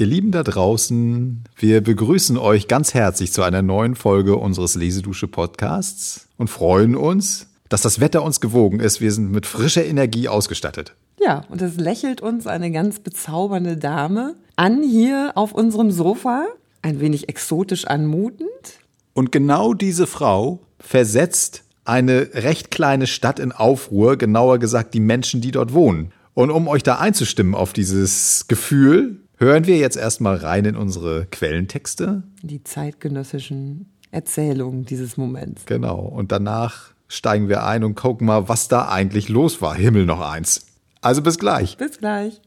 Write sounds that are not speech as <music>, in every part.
Ihr Lieben da draußen, wir begrüßen euch ganz herzlich zu einer neuen Folge unseres Lesedusche Podcasts und freuen uns, dass das Wetter uns gewogen ist. Wir sind mit frischer Energie ausgestattet. Ja, und es lächelt uns eine ganz bezaubernde Dame an hier auf unserem Sofa, ein wenig exotisch anmutend. Und genau diese Frau versetzt eine recht kleine Stadt in Aufruhr, genauer gesagt die Menschen, die dort wohnen. Und um euch da einzustimmen auf dieses Gefühl, hören wir jetzt erstmal rein in unsere Quellentexte. Die zeitgenössischen Erzählungen dieses Moments. Genau. Und danach steigen wir ein und gucken mal, was da eigentlich los war. Himmel noch eins. Also bis gleich. Bis gleich.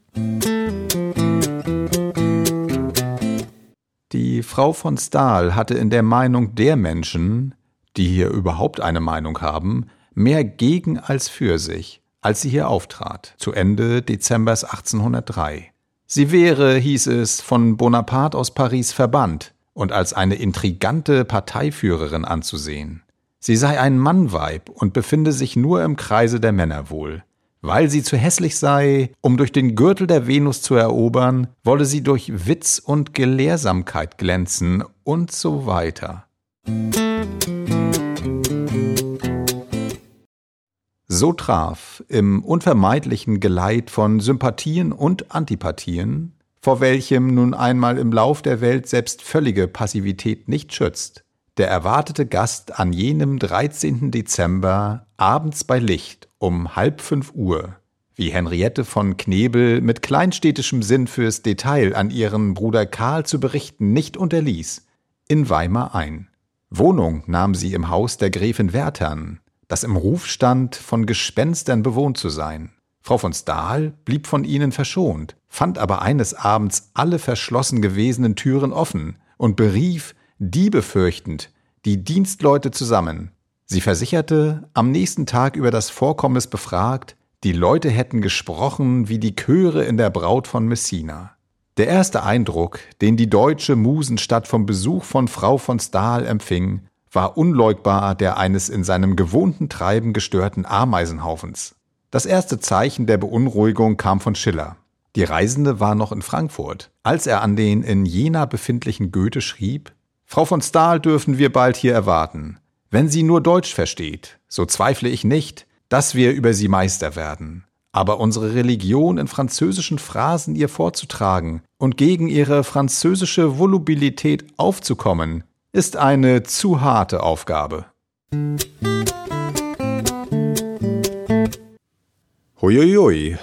Die Frau von Stahl hatte in der Meinung der Menschen, die hier überhaupt eine Meinung haben, mehr gegen als für sich, als sie hier auftrat, zu Ende Dezembers 1803. Sie wäre, hieß es, von Bonaparte aus Paris verbannt und als eine intrigante Parteiführerin anzusehen. Sie sei ein Mannweib und befinde sich nur im Kreise der Männer wohl. Weil sie zu hässlich sei, um durch den Gürtel der Venus zu erobern, wolle sie durch Witz und Gelehrsamkeit glänzen und so weiter. So traf im unvermeidlichen Geleit von Sympathien und Antipathien, vor welchem nun einmal im Lauf der Welt selbst völlige Passivität nicht schützt, der erwartete Gast an jenem 13. Dezember abends bei Licht um halb fünf Uhr, wie Henriette von Knebel mit kleinstädtischem Sinn fürs Detail an ihren Bruder Karl zu berichten nicht unterließ, in Weimar ein. Wohnung nahm sie im Haus der Gräfin Werthern, das im Ruf stand, von Gespenstern bewohnt zu sein. Frau von Stahl blieb von ihnen verschont, fand aber eines Abends alle verschlossen gewesenen Türen offen und berief, Diebe fürchtend, die Dienstleute zusammen. Sie versicherte, am nächsten Tag über das Vorkommnis befragt, die Leute hätten gesprochen wie die Chöre in der Braut von Messina. Der erste Eindruck, den die deutsche Musenstadt vom Besuch von Frau von Stahl empfing, war unleugbar der eines in seinem gewohnten Treiben gestörten Ameisenhaufens. Das erste Zeichen der Beunruhigung kam von Schiller. Die Reisende war noch in Frankfurt, als er an den in Jena befindlichen Goethe schrieb, Frau von Stahl dürfen wir bald hier erwarten. Wenn sie nur Deutsch versteht, so zweifle ich nicht, dass wir über sie Meister werden. Aber unsere Religion in französischen Phrasen ihr vorzutragen und gegen ihre französische Volubilität aufzukommen, ist eine zu harte Aufgabe. Huiuiui,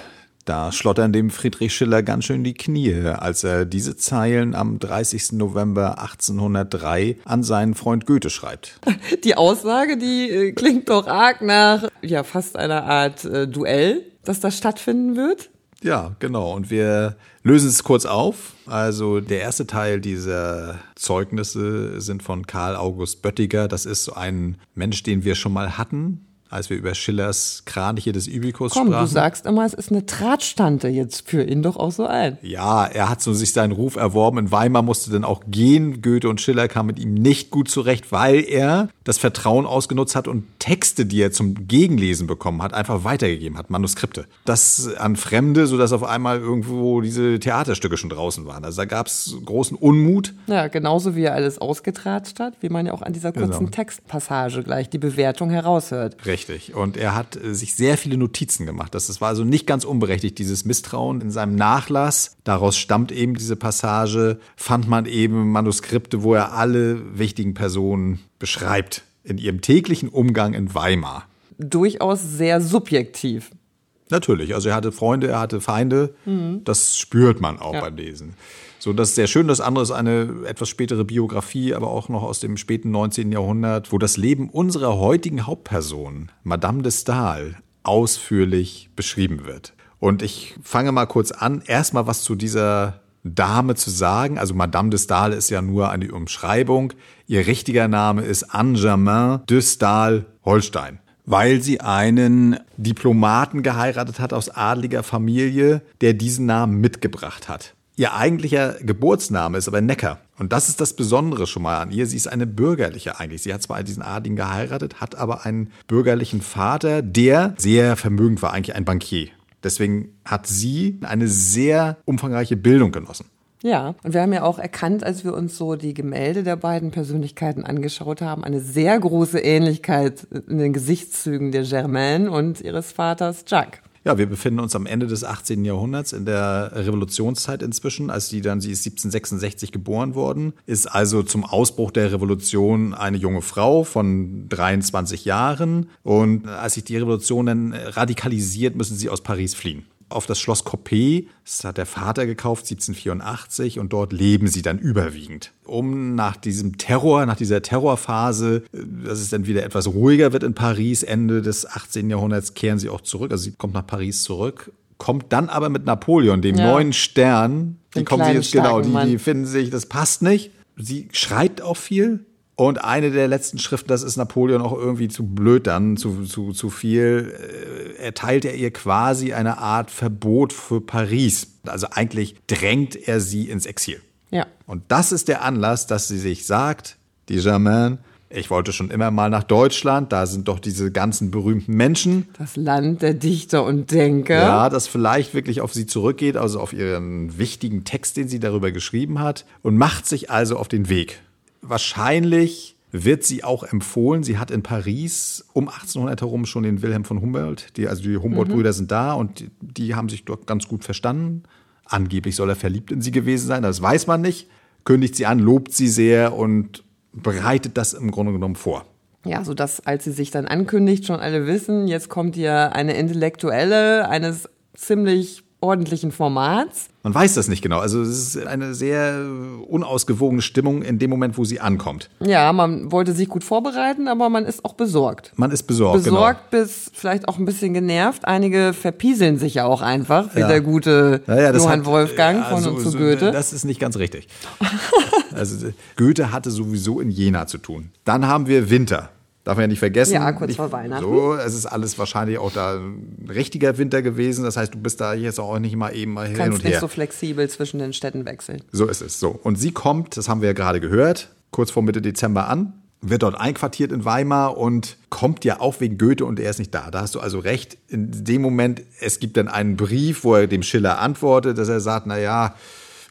da schlottern dem Friedrich Schiller ganz schön die Knie, als er diese Zeilen am 30. November 1803 an seinen Freund Goethe schreibt. <laughs> Die Aussage, die äh, klingt doch arg nach, ja, fast einer Art äh, Duell, das da stattfinden wird. Ja, genau. Und wir lösen es kurz auf. Also der erste Teil dieser Zeugnisse sind von Karl August Böttiger. Das ist so ein Mensch, den wir schon mal hatten als wir über Schillers Kraniche des Übikus Komm, sprachen. du sagst immer, es ist eine Tratstante. Jetzt führ ihn doch auch so ein. Ja, er hat so sich seinen Ruf erworben. In Weimar musste dann auch gehen. Goethe und Schiller kamen mit ihm nicht gut zurecht, weil er das Vertrauen ausgenutzt hat und Texte, die er zum Gegenlesen bekommen hat, einfach weitergegeben hat, Manuskripte. Das an Fremde, sodass auf einmal irgendwo diese Theaterstücke schon draußen waren. Also da gab es großen Unmut. Ja, genauso wie er alles ausgetratscht hat, wie man ja auch an dieser kurzen Genau. Textpassage gleich die Bewertung heraushört. Richtig. Und er hat äh, sich sehr viele Notizen gemacht. Das, das war also nicht ganz unberechtigt, dieses Misstrauen. In seinem Nachlass, daraus stammt eben diese Passage, fand man eben Manuskripte, wo er alle wichtigen Personen beschreibt in ihrem täglichen Umgang in Weimar. Durchaus sehr subjektiv. Natürlich, also er hatte Freunde, er hatte Feinde. Das spürt man auch Ja. beim Lesen. So, das ist sehr schön. Das andere ist eine etwas spätere Biografie, aber auch noch aus dem späten 19. Jahrhundert, wo das Leben unserer heutigen Hauptperson, Madame de Stael, ausführlich beschrieben wird. Und ich fange mal kurz an, erstmal was zu dieser Dame zu sagen. Also Madame de Stael ist ja nur eine Umschreibung. Ihr richtiger Name ist Anne-Germain de Stael Holstein weil sie einen Diplomaten geheiratet hat aus adliger Familie, der diesen Namen mitgebracht hat. Ihr eigentlicher Geburtsname ist aber Necker. Und das ist das Besondere schon mal an ihr. Sie ist eine bürgerliche eigentlich. Sie hat zwar diesen Adligen geheiratet, hat aber einen bürgerlichen Vater, der sehr vermögend war, eigentlich ein Bankier. Deswegen hat sie eine sehr umfangreiche Bildung genossen. Ja, und wir haben ja auch erkannt, als wir uns so die Gemälde der beiden Persönlichkeiten angeschaut haben, eine sehr große Ähnlichkeit in den Gesichtszügen der Germaine und ihres Vaters Jacques. Ja, wir befinden uns am Ende des 18. Jahrhunderts in der Revolutionszeit inzwischen, als die dann, sie ist 1766 geboren worden, ist also zum Ausbruch der Revolution eine junge Frau von 23 Jahren und als sich die Revolution dann radikalisiert, müssen sie aus Paris fliehen auf das Schloss Coppet. Das hat der Vater gekauft 1784 und dort leben sie dann überwiegend. Um nach diesem Terror, nach dieser Terrorphase, dass es dann wieder etwas ruhiger wird in Paris, Ende des 18. Jahrhunderts, kehren sie auch zurück. Also sie kommt nach Paris zurück, kommt dann aber mit Napoleon, dem ja. neuen Stern. Die kommen sie jetzt genau, die, die finden sich, das passt nicht. Sie schreibt auch viel, und eine der letzten Schriften, das ist Napoleon auch irgendwie zu blöd dann, zu, zu, zu viel, äh, erteilt er ihr quasi eine Art Verbot für Paris. Also eigentlich drängt er sie ins Exil. Ja. Und das ist der Anlass, dass sie sich sagt, die Germain, ich wollte schon immer mal nach Deutschland, da sind doch diese ganzen berühmten Menschen. Das Land der Dichter und Denker. Ja, das vielleicht wirklich auf sie zurückgeht, also auf ihren wichtigen Text, den sie darüber geschrieben hat, und macht sich also auf den Weg wahrscheinlich wird sie auch empfohlen. Sie hat in Paris um 1800 herum schon den Wilhelm von Humboldt, die, also die Humboldt-Brüder mhm. sind da und die, die, haben sich dort ganz gut verstanden. Angeblich soll er verliebt in sie gewesen sein, das weiß man nicht. Kündigt sie an, lobt sie sehr und bereitet das im Grunde genommen vor. Ja, so dass als sie sich dann ankündigt, schon alle wissen, jetzt kommt ihr eine Intellektuelle eines ziemlich ordentlichen Formats. Man weiß das nicht genau. Also es ist eine sehr unausgewogene Stimmung in dem Moment, wo sie ankommt. Ja, man wollte sich gut vorbereiten, aber man ist auch besorgt. Man ist besorgt. Genau. Besorgt genau. bis vielleicht auch ein bisschen genervt. Einige verpieseln sich ja auch einfach, wie ja. der gute ja, ja, Johann hat, Wolfgang von so, zu Goethe. Das ist nicht ganz richtig. <laughs> also Goethe hatte sowieso in Jena zu tun. Dann haben wir Winter. Darf man ja nicht vergessen. Ja, kurz vor Weihnachten. So, es ist alles wahrscheinlich auch da ein richtiger Winter gewesen. Das heißt, du bist da jetzt auch nicht mal eben mal hin Kannst und her. nicht so flexibel zwischen den Städten wechseln. So ist es. So. Und sie kommt, das haben wir ja gerade gehört, kurz vor Mitte Dezember an, wird dort einquartiert in Weimar und kommt ja auch wegen Goethe und er ist nicht da. Da hast du also recht. In dem Moment, es gibt dann einen Brief, wo er dem Schiller antwortet, dass er sagt, na ja,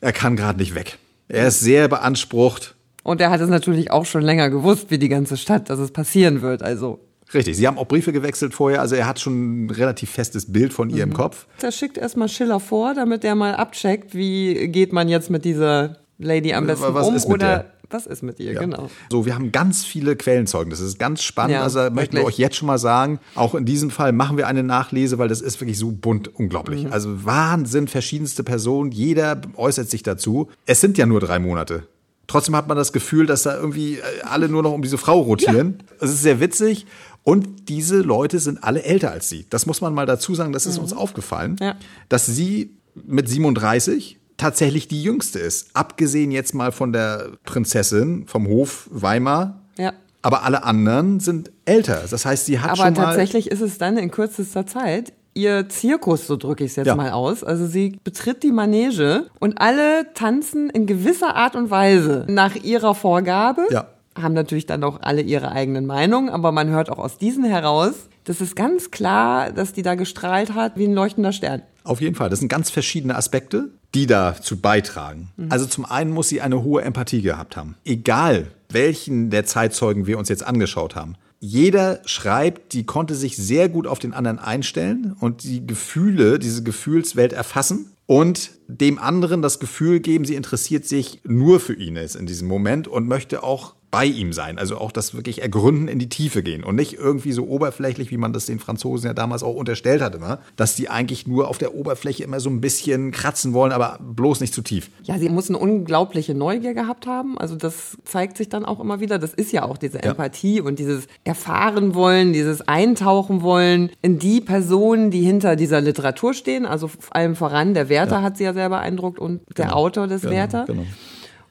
er kann gerade nicht weg. Er ist sehr beansprucht und er hat es natürlich auch schon länger gewusst, wie die ganze Stadt, dass es passieren wird. Also Richtig, Sie haben auch Briefe gewechselt vorher, also er hat schon ein relativ festes Bild von ihr mhm. im Kopf. Er schickt erstmal Schiller vor, damit er mal abcheckt, wie geht man jetzt mit dieser Lady am besten was um ist mit oder der? was ist mit ihr, ja. genau. So, wir haben ganz viele Quellenzeugen. Das ist ganz spannend. Ja, also möchten wir euch jetzt schon mal sagen, auch in diesem Fall machen wir eine Nachlese, weil das ist wirklich so bunt unglaublich. Mhm. Also Wahnsinn, verschiedenste Personen, jeder äußert sich dazu. Es sind ja nur drei Monate. Trotzdem hat man das Gefühl, dass da irgendwie äh, alle nur noch um diese Frau rotieren. Ja. Es ist sehr witzig. Und diese Leute sind alle älter als sie. Das muss man mal dazu sagen, das ist mhm. uns aufgefallen, ja. dass sie mit 37 tatsächlich die jüngste ist. Abgesehen jetzt mal von der Prinzessin vom Hof Weimar. Ja. Aber alle anderen sind älter. Das heißt, sie hat Aber schon mal. Aber tatsächlich ist es dann in kürzester Zeit ihr Zirkus, so drücke ich es jetzt ja. mal aus. Also sie betritt die Manege und alle tanzen in gewisser Art und Weise nach ihrer Vorgabe. Ja. Haben natürlich dann auch alle ihre eigenen Meinungen, aber man hört auch aus diesen heraus, das ist ganz klar, dass die da gestrahlt hat wie ein leuchtender Stern. Auf jeden Fall. Das sind ganz verschiedene Aspekte, die dazu beitragen. Mhm. Also zum einen muss sie eine hohe Empathie gehabt haben. Egal, welchen der Zeitzeugen wir uns jetzt angeschaut haben jeder schreibt, die konnte sich sehr gut auf den anderen einstellen und die Gefühle, diese Gefühlswelt erfassen und dem anderen das Gefühl geben, sie interessiert sich nur für ihn ist in diesem Moment und möchte auch bei ihm sein. Also auch das wirklich ergründen, in die Tiefe gehen und nicht irgendwie so oberflächlich, wie man das den Franzosen ja damals auch unterstellt hatte, ne? dass die eigentlich nur auf der Oberfläche immer so ein bisschen kratzen wollen, aber bloß nicht zu tief. Ja, sie muss eine unglaubliche Neugier gehabt haben. Also das zeigt sich dann auch immer wieder. Das ist ja auch diese Empathie ja. und dieses Erfahren wollen, dieses Eintauchen wollen in die Personen, die hinter dieser Literatur stehen. Also vor allem voran der Werther ja. hat sie ja sehr beeindruckt und der genau. Autor des genau, Werther. Genau.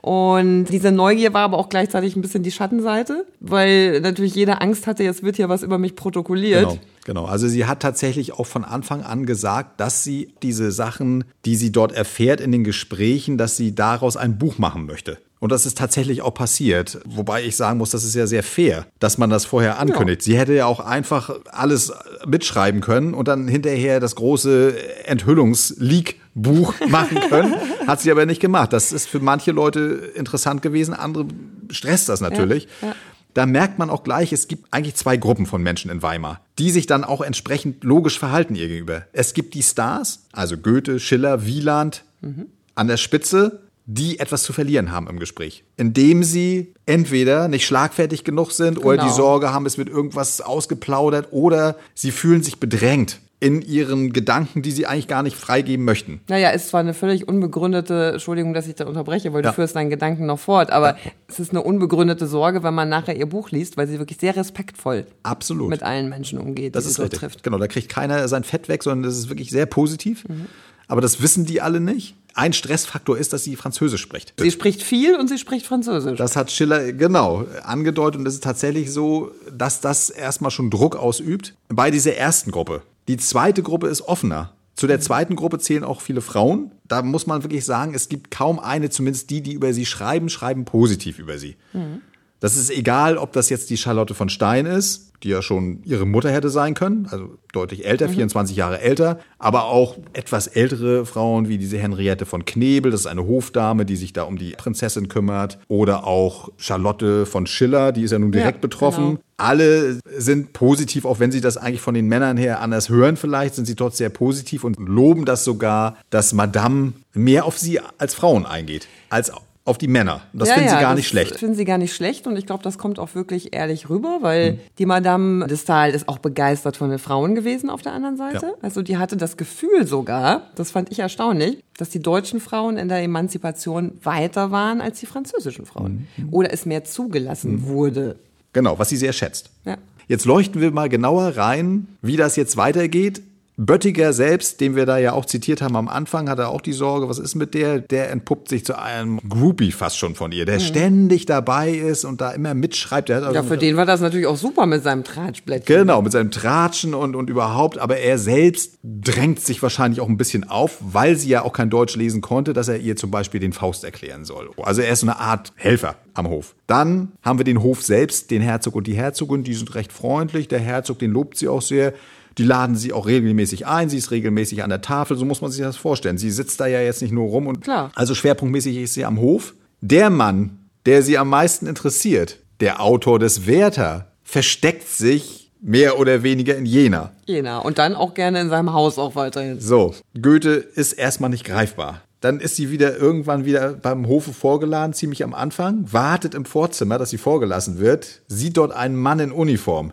Und diese Neugier war aber auch gleichzeitig ein bisschen die Schattenseite, weil natürlich jeder Angst hatte, jetzt wird hier was über mich protokolliert. Genau, genau. Also sie hat tatsächlich auch von Anfang an gesagt, dass sie diese Sachen, die sie dort erfährt in den Gesprächen, dass sie daraus ein Buch machen möchte. Und das ist tatsächlich auch passiert. Wobei ich sagen muss, das ist ja sehr fair, dass man das vorher ankündigt. Ja. Sie hätte ja auch einfach alles mitschreiben können und dann hinterher das große Enthüllungsleak-Buch <laughs> machen können. Hat sie aber nicht gemacht. Das ist für manche Leute interessant gewesen, andere stresst das natürlich. Ja, ja. Da merkt man auch gleich, es gibt eigentlich zwei Gruppen von Menschen in Weimar, die sich dann auch entsprechend logisch verhalten ihr gegenüber. Es gibt die Stars, also Goethe, Schiller, Wieland, mhm. an der Spitze die etwas zu verlieren haben im Gespräch. Indem sie entweder nicht schlagfertig genug sind genau. oder die genau. Sorge haben, es wird irgendwas ausgeplaudert oder sie fühlen sich bedrängt in ihren Gedanken, die sie eigentlich gar nicht freigeben möchten. Naja, ist zwar eine völlig unbegründete, Entschuldigung, dass ich da unterbreche, weil ja. du führst deinen Gedanken noch fort, aber ja. es ist eine unbegründete Sorge, wenn man nachher ihr Buch liest, weil sie wirklich sehr respektvoll Absolut. mit allen Menschen umgeht, das die ist sie richtig. trifft. Genau, da kriegt keiner sein Fett weg, sondern das ist wirklich sehr positiv. Mhm. Aber das wissen die alle nicht. Ein Stressfaktor ist, dass sie Französisch spricht. Sie spricht viel und sie spricht Französisch. Das hat Schiller genau angedeutet und es ist tatsächlich so, dass das erstmal schon Druck ausübt bei dieser ersten Gruppe. Die zweite Gruppe ist offener. Zu der zweiten Gruppe zählen auch viele Frauen. Da muss man wirklich sagen, es gibt kaum eine, zumindest die, die über sie schreiben, schreiben positiv über sie. Mhm. Das ist egal, ob das jetzt die Charlotte von Stein ist die ja schon ihre Mutter hätte sein können, also deutlich älter, mhm. 24 Jahre älter, aber auch etwas ältere Frauen wie diese Henriette von Knebel, das ist eine Hofdame, die sich da um die Prinzessin kümmert, oder auch Charlotte von Schiller, die ist ja nun direkt ja, betroffen. Genau. Alle sind positiv, auch wenn sie das eigentlich von den Männern her anders hören vielleicht, sind sie dort sehr positiv und loben das sogar, dass Madame mehr auf sie als Frauen eingeht, als auf die Männer. Das ja, finden ja, sie gar nicht schlecht. Das finden sie gar nicht schlecht und ich glaube, das kommt auch wirklich ehrlich rüber, weil hm. die Madame de Stael ist auch begeistert von den Frauen gewesen auf der anderen Seite. Ja. Also die hatte das Gefühl sogar, das fand ich erstaunlich, dass die deutschen Frauen in der Emanzipation weiter waren als die französischen Frauen. Mhm. Oder es mehr zugelassen mhm. wurde. Genau, was sie sehr schätzt. Ja. Jetzt leuchten wir mal genauer rein, wie das jetzt weitergeht. Böttiger selbst, den wir da ja auch zitiert haben am Anfang, hat er auch die Sorge, was ist mit der? Der entpuppt sich zu einem Groupie fast schon von ihr, der mhm. ständig dabei ist und da immer mitschreibt. Also ja, für den war das natürlich auch super mit seinem Tratschblättchen. Genau, mit seinem Tratschen und, und überhaupt. Aber er selbst drängt sich wahrscheinlich auch ein bisschen auf, weil sie ja auch kein Deutsch lesen konnte, dass er ihr zum Beispiel den Faust erklären soll. Also er ist so eine Art Helfer am Hof. Dann haben wir den Hof selbst, den Herzog und die Herzogin, die sind recht freundlich. Der Herzog, den lobt sie auch sehr. Die laden sie auch regelmäßig ein, sie ist regelmäßig an der Tafel, so muss man sich das vorstellen. Sie sitzt da ja jetzt nicht nur rum und Klar. also schwerpunktmäßig ist sie am Hof. Der Mann, der sie am meisten interessiert, der Autor des Werther, versteckt sich mehr oder weniger in Jena. Jena und dann auch gerne in seinem Haus auch weiterhin. So, Goethe ist erstmal nicht greifbar. Dann ist sie wieder irgendwann wieder beim Hofe vorgeladen, ziemlich am Anfang, wartet im Vorzimmer, dass sie vorgelassen wird, sieht dort einen Mann in Uniform.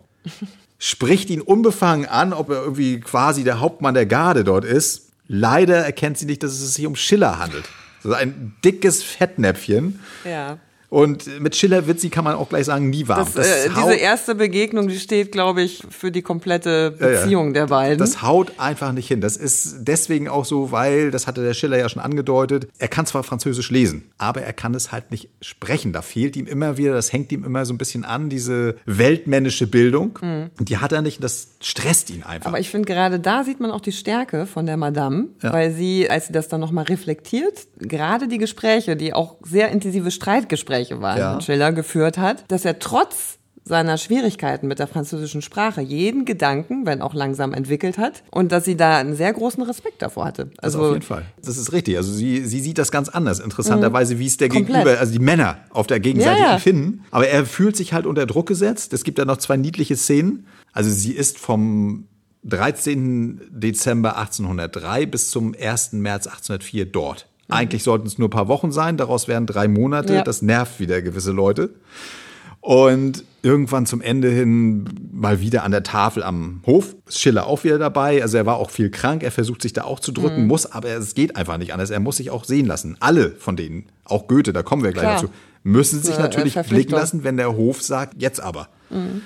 Spricht ihn unbefangen an, ob er irgendwie quasi der Hauptmann der Garde dort ist. Leider erkennt sie nicht, dass es sich um Schiller handelt. So ein dickes Fettnäpfchen. Ja. Und mit Schiller wird sie, kann man auch gleich sagen, nie warm. Das, das äh, diese erste Begegnung, die steht, glaube ich, für die komplette Beziehung ja. der beiden. Das haut einfach nicht hin. Das ist deswegen auch so, weil, das hatte der Schiller ja schon angedeutet, er kann zwar Französisch lesen, aber er kann es halt nicht sprechen. Da fehlt ihm immer wieder, das hängt ihm immer so ein bisschen an, diese weltmännische Bildung. Mhm. Und die hat er nicht, das stresst ihn einfach. Aber ich finde, gerade da sieht man auch die Stärke von der Madame, ja. weil sie, als sie das dann nochmal reflektiert, gerade die Gespräche, die auch sehr intensive Streitgespräche Gespräche waren, ja. Schiller geführt hat, dass er trotz seiner Schwierigkeiten mit der französischen Sprache jeden Gedanken, wenn auch langsam entwickelt hat und dass sie da einen sehr großen Respekt davor hatte. Also, also auf jeden Fall. Das ist richtig. Also sie, sie sieht das ganz anders. Interessanterweise, wie es der Komplett. Gegenüber, also die Männer auf der Gegenseite ja, ja. finden. Aber er fühlt sich halt unter Druck gesetzt. Es gibt da noch zwei niedliche Szenen. Also sie ist vom 13. Dezember 1803 bis zum 1. März 1804 dort. Eigentlich sollten es nur ein paar Wochen sein, daraus wären drei Monate. Ja. Das nervt wieder gewisse Leute. Und irgendwann zum Ende hin mal wieder an der Tafel am Hof. Ist Schiller auch wieder dabei. Also er war auch viel krank. Er versucht sich da auch zu drücken, mhm. muss, aber es geht einfach nicht anders. Er muss sich auch sehen lassen. Alle von denen, auch Goethe, da kommen wir gleich Klar. dazu, müssen sich natürlich blicken lassen, wenn der Hof sagt, jetzt aber. Mhm.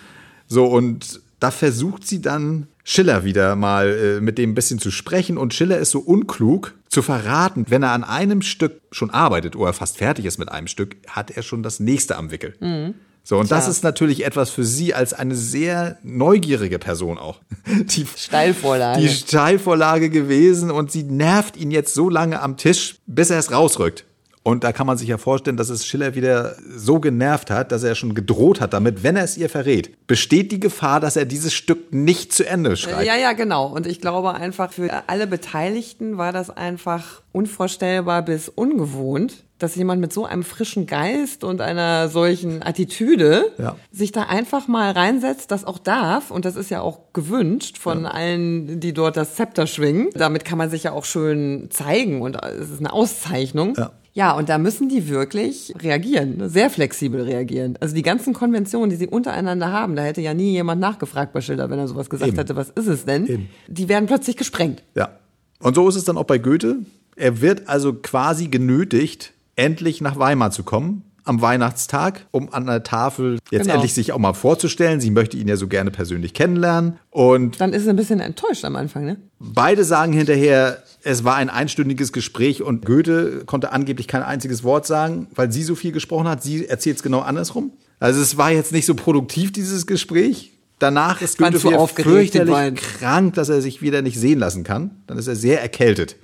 So, und da versucht sie dann Schiller wieder mal äh, mit dem ein bisschen zu sprechen und Schiller ist so unklug zu verraten, wenn er an einem Stück schon arbeitet oder fast fertig ist mit einem Stück, hat er schon das nächste am Wickel. Mhm. So, und Klar. das ist natürlich etwas für sie als eine sehr neugierige Person auch. <laughs> Die Steilvorlage. Die Steilvorlage gewesen und sie nervt ihn jetzt so lange am Tisch, bis er es rausrückt. Und da kann man sich ja vorstellen, dass es Schiller wieder so genervt hat, dass er schon gedroht hat damit, wenn er es ihr verrät, besteht die Gefahr, dass er dieses Stück nicht zu Ende schreibt. Ja, ja, genau. Und ich glaube einfach, für alle Beteiligten war das einfach unvorstellbar bis ungewohnt, dass jemand mit so einem frischen Geist und einer solchen Attitüde Ja. sich da einfach mal reinsetzt, das auch darf. Und das ist ja auch gewünscht von allen, die dort das Zepter schwingen. Damit kann man sich ja auch schön zeigen und es ist eine Auszeichnung. Ja. Ja, und da müssen die wirklich reagieren, sehr flexibel reagieren. Also die ganzen Konventionen, die sie untereinander haben, da hätte ja nie jemand nachgefragt bei Schiller, wenn er sowas gesagt Eben. hätte, was ist es denn? Eben. Die werden plötzlich gesprengt. Ja. Und so ist es dann auch bei Goethe. Er wird also quasi genötigt, endlich nach Weimar zu kommen. Am Weihnachtstag, um an der Tafel jetzt Genau. endlich sich auch mal vorzustellen. Sie möchte ihn ja so gerne persönlich kennenlernen. Und Dann ist sie ein bisschen enttäuscht am Anfang, ne? beide sagen hinterher, es war ein einstündiges Gespräch und Goethe konnte angeblich kein einziges Wort sagen, weil sie so viel gesprochen hat. Sie erzählt es genau andersrum. Also es war jetzt nicht so produktiv, dieses Gespräch. Danach ist Goethe fürchterlich krank, dass er sich wieder nicht sehen lassen kann. Dann ist er sehr erkältet.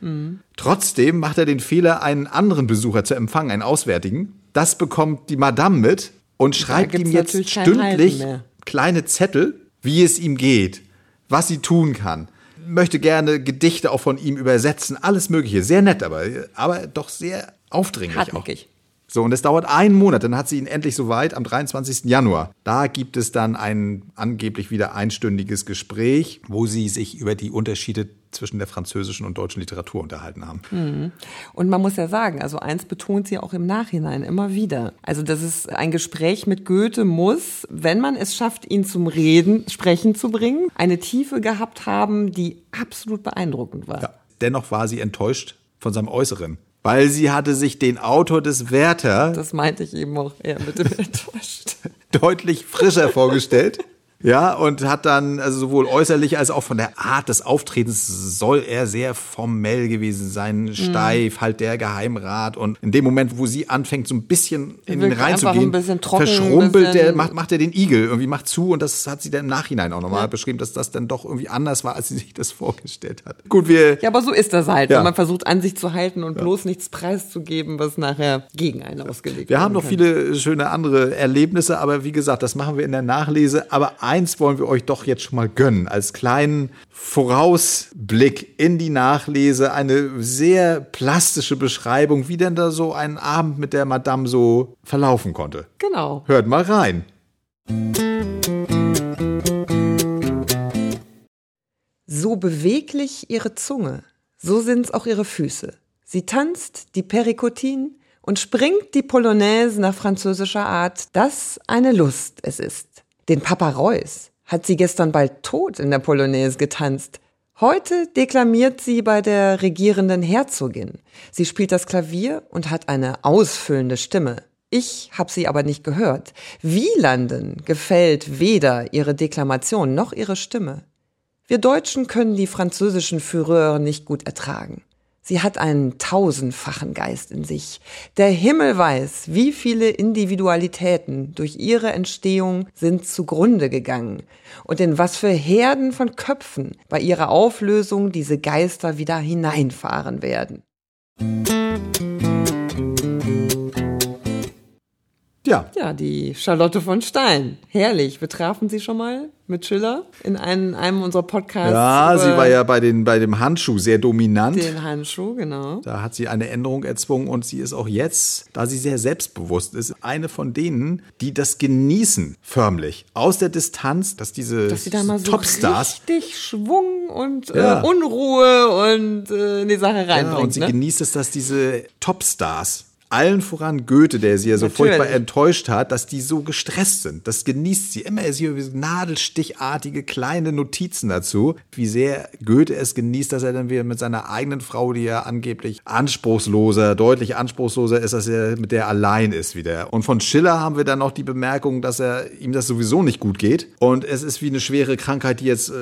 Trotzdem macht er den Fehler, einen anderen Besucher zu empfangen, einen Auswärtigen. Das bekommt die Madame mit und schreibt ihm jetzt stündlich kleine Zettel, wie es ihm geht, was sie tun kann. Möchte gerne Gedichte auch von ihm übersetzen, alles Mögliche. Sehr nett, aber, aber doch sehr aufdringlich auch. Hartnäckig. So, und es dauert einen Monat, dann hat sie ihn endlich soweit am 23. Januar. Da gibt es dann ein angeblich wieder einstündiges Gespräch, wo sie sich über die Unterschiede zwischen der französischen und deutschen Literatur unterhalten haben. Und man muss ja sagen, also eins betont sie auch im Nachhinein immer wieder. Also, dass es ein Gespräch mit Goethe muss, wenn man es schafft, ihn zum Reden, Sprechen zu bringen, eine Tiefe gehabt haben, die absolut beeindruckend war. Ja. Dennoch war sie enttäuscht von seinem Äußeren, weil sie hatte sich den Autor des Werther Das meinte ich eben auch eher mit dem <laughs> enttäuscht. deutlich frischer vorgestellt. Ja, und hat dann, also sowohl äußerlich als auch von der Art des Auftretens soll er sehr formell gewesen sein, steif, halt der Geheimrat. Und in dem Moment, wo sie anfängt, so ein bisschen in ihn reinzugehen, trocken, verschrumpelt der, macht, macht er den Igel, irgendwie macht zu. Und das hat sie dann im Nachhinein auch nochmal beschrieben, dass das dann doch irgendwie anders war, als sie sich das vorgestellt hat. Gut, wir, Ja, aber so ist das halt, Ja. wenn man versucht, an sich zu halten und bloß nichts preiszugeben, was nachher gegen einen ausgelegt Wir haben noch kann. viele schöne andere Erlebnisse, aber wie gesagt, das machen wir in der Nachlese. Aber eins wollen wir euch doch jetzt schon mal gönnen, als kleinen Vorausblick in die Nachlese, eine sehr plastische Beschreibung, wie denn da so ein Abend mit der Madame so verlaufen konnte. Genau. Hört mal rein. So beweglich ihre Zunge, so sind's auch ihre Füße. Sie tanzt die Perikotin und springt die Polonaise nach französischer Art, dass eine Lust es ist. Den Papa Reus hat sie gestern bald tot in der Polonaise getanzt. Heute deklamiert sie bei der regierenden Herzogin. Sie spielt das Klavier und hat eine ausfüllende Stimme. Ich hab sie aber nicht gehört. Wielanden gefällt weder ihre Deklamation noch ihre Stimme. Wir Deutschen können die französischen Führer nicht gut ertragen. Sie hat einen tausendfachen Geist in sich. Der Himmel weiß, wie viele Individualitäten durch ihre Entstehung sind zugrunde gegangen und in was für Herden von Köpfen bei ihrer Auflösung diese Geister wieder hineinfahren werden. Ja, Ja, die Charlotte von Stein. Herrlich. Wir trafen sie schon mal mit Schiller in einem, einem unserer Podcasts. ja sie war ja bei, den, bei dem Handschuh sehr dominant. Den Handschuh, genau. Da hat sie eine Änderung erzwungen und sie ist auch jetzt, da sie sehr selbstbewusst ist, eine von denen, die das genießen, förmlich, aus der Distanz, dass diese dass sie da mal so Topstars richtig Schwung und Ja. äh, Unruhe und äh, in die Sache Ja, reinbringt. und sie ne? genießt es, dass diese Topstars, allen voran Goethe, der sie ja so Natürlich. furchtbar enttäuscht hat, dass die so gestresst sind. Das genießt sie. Immer ist hier so nadelstichartige kleine Notizen dazu, wie sehr Goethe es genießt, dass er dann wieder mit seiner eigenen Frau, die ja angeblich anspruchsloser, deutlich anspruchsloser ist, dass er mit der allein ist wieder. Und von Schiller haben wir dann noch die Bemerkung, dass er ihm das sowieso nicht gut geht. Und es ist wie eine schwere Krankheit, die jetzt äh,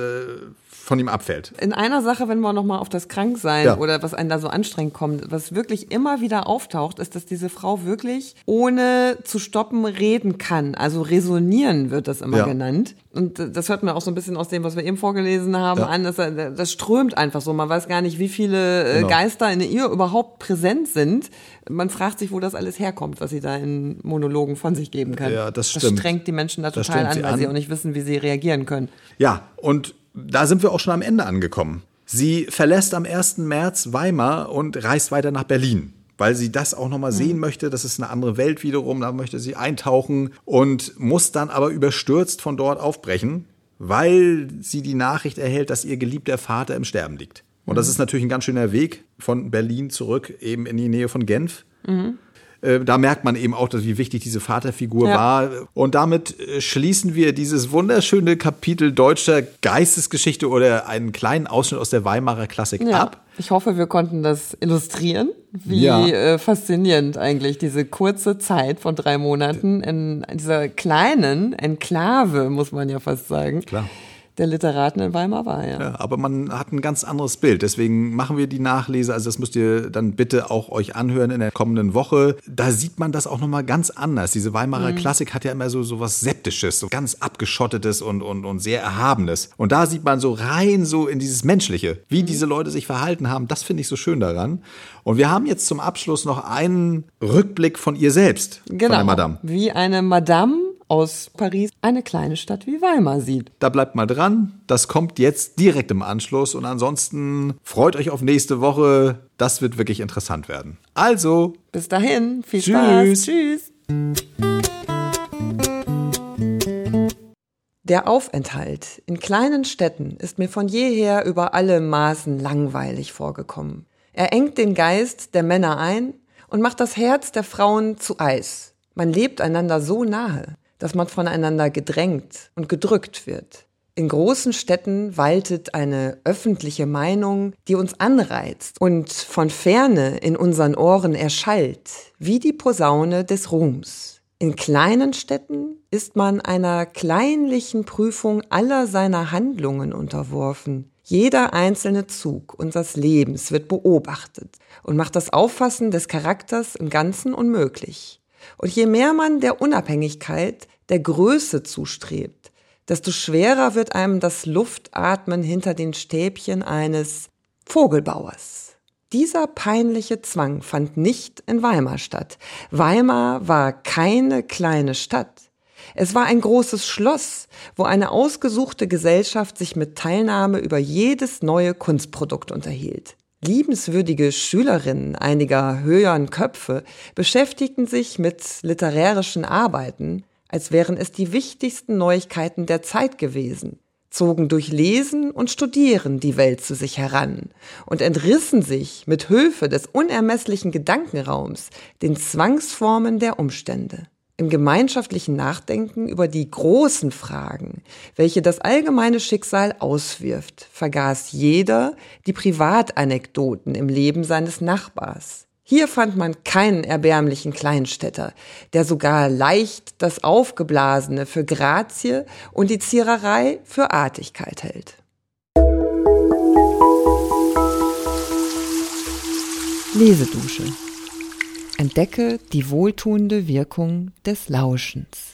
von ihm abfällt. In einer Sache, wenn wir nochmal auf das Kranksein ja. oder was einen da so anstrengend kommt, was wirklich immer wieder auftaucht, ist, dass diese Frau wirklich ohne zu stoppen reden kann. Also resonieren wird das immer ja. genannt. Und das hört man auch so ein bisschen aus dem, was wir eben vorgelesen haben, ja. an. Das, das strömt einfach so. Man weiß gar nicht, wie viele äh, genau. Geister in ihr überhaupt präsent sind. Man fragt sich, wo das alles herkommt, was sie da in Monologen von sich geben kann. Ja, das stimmt. Das strengt die Menschen da total an, weil an. sie auch nicht wissen, wie sie reagieren können. Ja, und da sind wir auch schon am Ende angekommen. Sie verlässt am 1. März Weimar und reist weiter nach Berlin weil sie das auch nochmal mhm. sehen möchte. Das ist eine andere Welt wiederum, da möchte sie eintauchen und muss dann aber überstürzt von dort aufbrechen, weil sie die Nachricht erhält, dass ihr geliebter Vater im Sterben liegt. Und das mhm. ist natürlich ein ganz schöner Weg von Berlin zurück eben in die Nähe von Genf. Mhm. Äh, da merkt man eben auch, wie wichtig diese Vaterfigur ja. war. Und damit äh, schließen wir dieses wunderschöne Kapitel deutscher Geistesgeschichte oder einen kleinen Ausschnitt aus der Weimarer Klassik ja. ab. Ich hoffe, wir konnten das illustrieren, wie ja. äh, faszinierend eigentlich diese kurze Zeit von drei Monaten in dieser kleinen Enklave, muss man ja fast sagen. Klar der Literaten in Weimar war, ja. ja. Aber man hat ein ganz anderes Bild. Deswegen machen wir die Nachlese. Also das müsst ihr dann bitte auch euch anhören in der kommenden Woche. Da sieht man das auch nochmal ganz anders. Diese Weimarer mhm. Klassik hat ja immer so, so was Septisches, so ganz abgeschottetes und, und, und sehr Erhabenes. Und da sieht man so rein so in dieses Menschliche, wie mhm. diese Leute sich verhalten haben. Das finde ich so schön daran. Und wir haben jetzt zum Abschluss noch einen Rückblick von ihr selbst, genau. von der Madame. Wie eine Madame aus Paris eine kleine Stadt wie Weimar sieht. Da bleibt mal dran. Das kommt jetzt direkt im Anschluss. Und ansonsten freut euch auf nächste Woche. Das wird wirklich interessant werden. Also. Bis dahin. Viel tschüss. Spaß. Tschüss. Der Aufenthalt in kleinen Städten ist mir von jeher über alle Maßen langweilig vorgekommen. Er engt den Geist der Männer ein und macht das Herz der Frauen zu Eis. Man lebt einander so nahe dass man voneinander gedrängt und gedrückt wird. In großen Städten waltet eine öffentliche Meinung, die uns anreizt und von ferne in unseren Ohren erschallt, wie die Posaune des Ruhms. In kleinen Städten ist man einer kleinlichen Prüfung aller seiner Handlungen unterworfen. Jeder einzelne Zug unseres Lebens wird beobachtet und macht das Auffassen des Charakters im Ganzen unmöglich. Und je mehr man der Unabhängigkeit der Größe zustrebt, desto schwerer wird einem das Luftatmen hinter den Stäbchen eines Vogelbauers. Dieser peinliche Zwang fand nicht in Weimar statt. Weimar war keine kleine Stadt. Es war ein großes Schloss, wo eine ausgesuchte Gesellschaft sich mit Teilnahme über jedes neue Kunstprodukt unterhielt. Liebenswürdige Schülerinnen einiger höheren Köpfe beschäftigten sich mit literärischen Arbeiten, als wären es die wichtigsten Neuigkeiten der Zeit gewesen, zogen durch Lesen und Studieren die Welt zu sich heran und entrissen sich mit Hilfe des unermesslichen Gedankenraums den Zwangsformen der Umstände. Im gemeinschaftlichen Nachdenken über die großen Fragen, welche das allgemeine Schicksal auswirft, vergaß jeder die Privatanekdoten im Leben seines Nachbars. Hier fand man keinen erbärmlichen Kleinstädter, der sogar leicht das Aufgeblasene für Grazie und die Ziererei für Artigkeit hält. Lesedusche. Entdecke die wohltuende Wirkung des Lauschens.